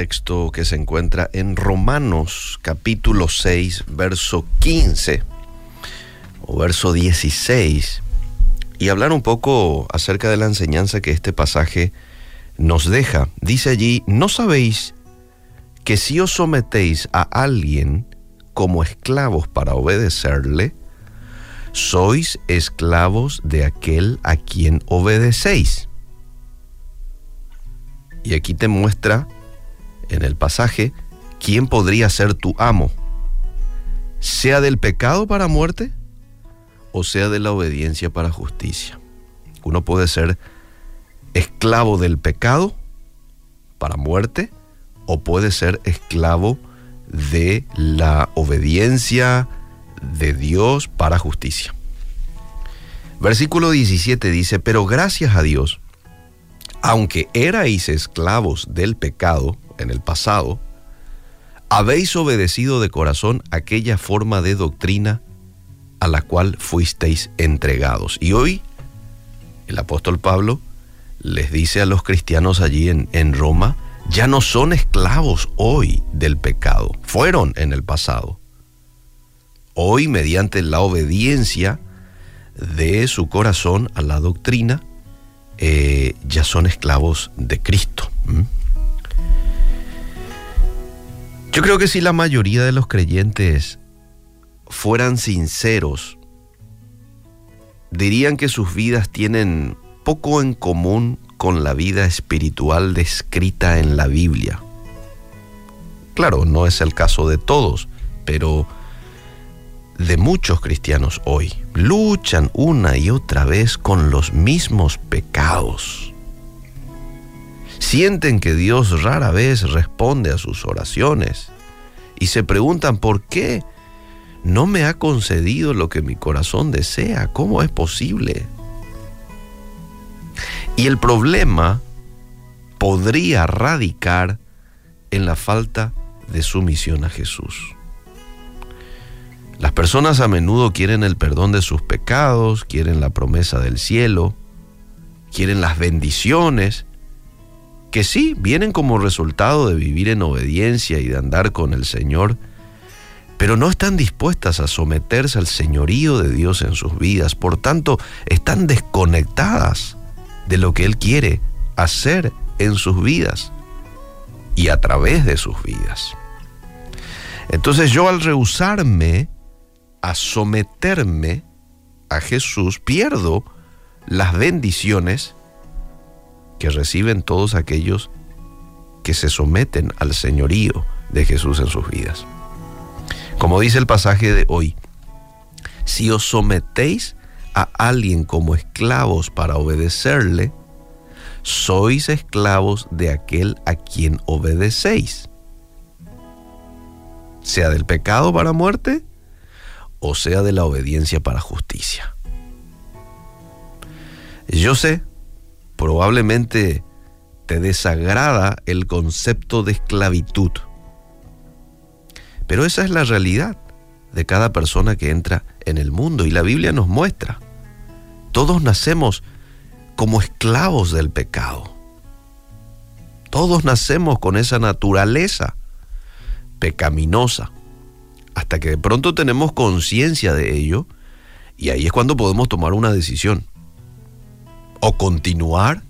texto que se encuentra en Romanos capítulo 6, verso 15 o verso 16 y hablar un poco acerca de la enseñanza que este pasaje nos deja. Dice allí, ¿no sabéis que si os sometéis a alguien como esclavos para obedecerle, sois esclavos de aquel a quien obedecéis? Y aquí te muestra en el pasaje quién podría ser tu amo, sea del pecado para muerte o sea de la obediencia para justicia. Uno puede ser esclavo del pecado para muerte o puede ser esclavo de la obediencia de Dios para justicia. Versículo 17 dice, pero gracias a Dios, aunque erais esclavos del pecado en el pasado, habéis obedecido de corazón aquella forma de doctrina a la cual fuisteis entregados. Y hoy el apóstol Pablo les dice a los cristianos allí en, Roma, ya no son esclavos hoy del pecado, fueron en el pasado. Hoy, mediante la obediencia de su corazón a la doctrina, eh, ya son esclavos de Cristo. Yo creo que si la mayoría de los creyentes fueran sinceros, dirían que sus vidas tienen poco en común con la vida espiritual descrita en la Biblia. Claro, no es el caso de todos, pero de muchos cristianos hoy luchan una y otra vez con los mismos pecados. Sienten que Dios rara vez responde a sus oraciones y se preguntan por qué no me ha concedido lo que mi corazón desea. ¿Cómo es posible? Y el problema podría radicar en la falta de sumisión a Jesús. Las personas a menudo quieren el perdón de sus pecados, quieren la promesa del cielo, quieren las bendiciones, que sí vienen como resultado de vivir en obediencia y de andar con el Señor, pero no están dispuestas a someterse al señorío de Dios en sus vidas, por tanto están desconectadas de lo que Él quiere hacer en sus vidas y a través de sus vidas. Entonces yo al rehusarme a someterme a Jesús, pierdo las bendiciones que reciben todos aquellos que se someten al señorío de Jesús en sus vidas. Como dice el pasaje de hoy, si os sometéis a alguien como esclavos para obedecerle, sois esclavos de aquel a quien obedecéis, sea del pecado para muerte o sea de la obediencia para justicia. Yo sé, probablemente te desagrada el concepto de esclavitud pero esa es la realidad de cada persona que entra en el mundo y la Biblia nos muestra. Todos nacemos como esclavos del pecado. Todos nacemos con esa naturaleza pecaminosa hasta que de pronto tenemos conciencia de ello y ahí es cuando podemos tomar una decisión. O continuar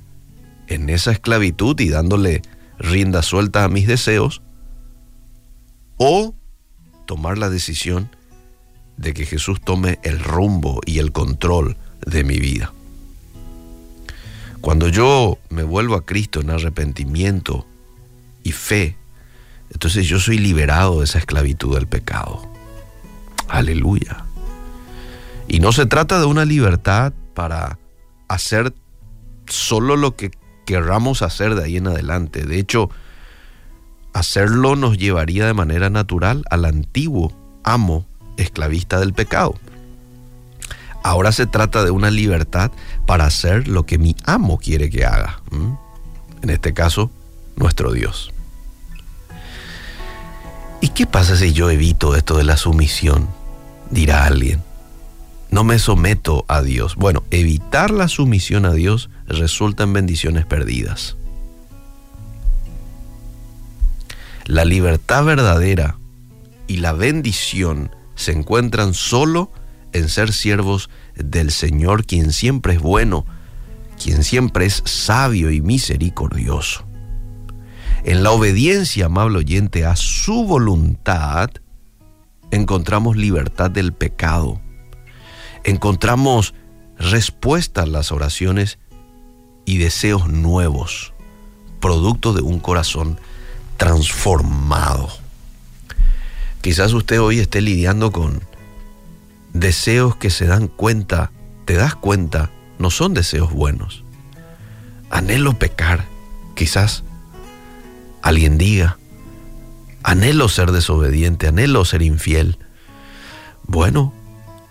en esa esclavitud y dándole rienda suelta a mis deseos, o tomar la decisión de que Jesús tome el rumbo y el control de mi vida. Cuando yo me vuelvo a Cristo en arrepentimiento y fe, entonces yo soy liberado de esa esclavitud del pecado. Aleluya. Y no se trata de una libertad para hacer solo lo que querramos hacer de ahí en adelante. De hecho, hacerlo nos llevaría de manera natural al antiguo amo esclavista del pecado. Ahora se trata de una libertad para hacer lo que mi amo quiere que haga. En este caso, nuestro Dios. ¿Y qué pasa si yo evito esto de la sumisión? Dirá alguien. No me someto a Dios. Bueno, evitar la sumisión a Dios resulta en bendiciones perdidas. La libertad verdadera y la bendición se encuentran solo en ser siervos del Señor, quien siempre es bueno, quien siempre es sabio y misericordioso. En la obediencia, amable oyente, a su voluntad, encontramos libertad del pecado. Encontramos respuestas a las oraciones y deseos nuevos, producto de un corazón transformado. Quizás usted hoy esté lidiando con deseos que se dan cuenta, te das cuenta, no son deseos buenos. Anhelo pecar, quizás alguien diga, anhelo ser desobediente, anhelo ser infiel. Bueno,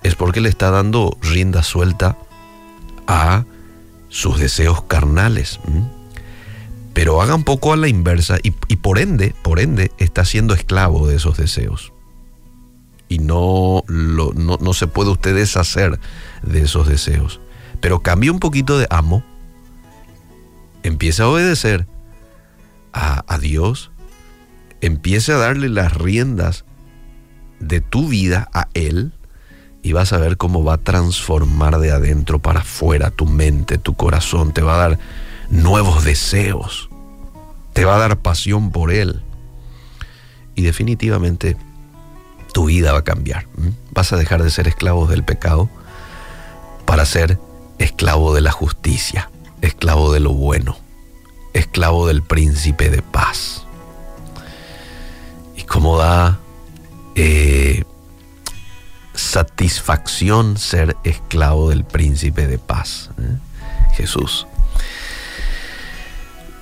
es porque le está dando rienda suelta a sus deseos carnales. Pero haga un poco a la inversa y, por ende, por ende, está siendo esclavo de esos deseos. Y no, no, no se puede usted deshacer de esos deseos. Pero cambie un poquito de amo, empiece a obedecer a, Dios, empiece a darle las riendas de tu vida a Él y vas a ver cómo va a transformar de adentro para afuera tu mente, tu corazón, te va a dar nuevos deseos, te va a dar pasión por Él. Y definitivamente tu vida va a cambiar. Vas a dejar de ser esclavo del pecado para ser esclavo de la justicia, esclavo de lo bueno, esclavo del príncipe de paz. Y cómo da eh, satisfacción ser esclavo del príncipe de paz, ¿eh? Jesús.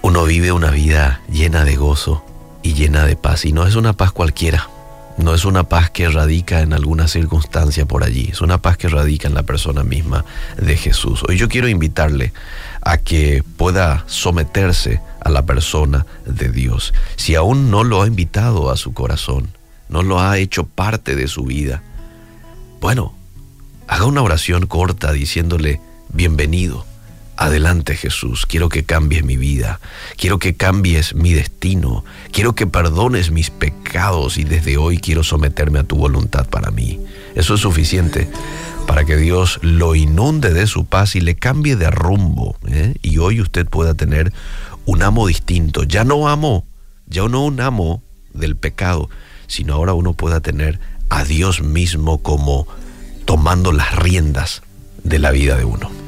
Uno vive una vida llena de gozo y llena de paz, y no es una paz cualquiera, no es una paz que radica en alguna circunstancia por allí, es una paz que radica en la persona misma de Jesús. Hoy yo quiero invitarle a que pueda someterse a la persona de Dios. Si aún no lo ha invitado a su corazón, no lo ha hecho parte de su vida, bueno, haga una oración corta diciéndole, bienvenido, adelante Jesús, quiero que cambies mi vida, quiero que cambies mi destino, quiero que perdones mis pecados y desde hoy quiero someterme a tu voluntad para mí. Eso es suficiente para que Dios lo inunde de su paz y le cambie de rumbo. ¿eh? Y hoy usted pueda tener un amo distinto. Ya no amo, ya no un amo del pecado, sino ahora uno pueda tener a Dios mismo como tomando las riendas de la vida de uno.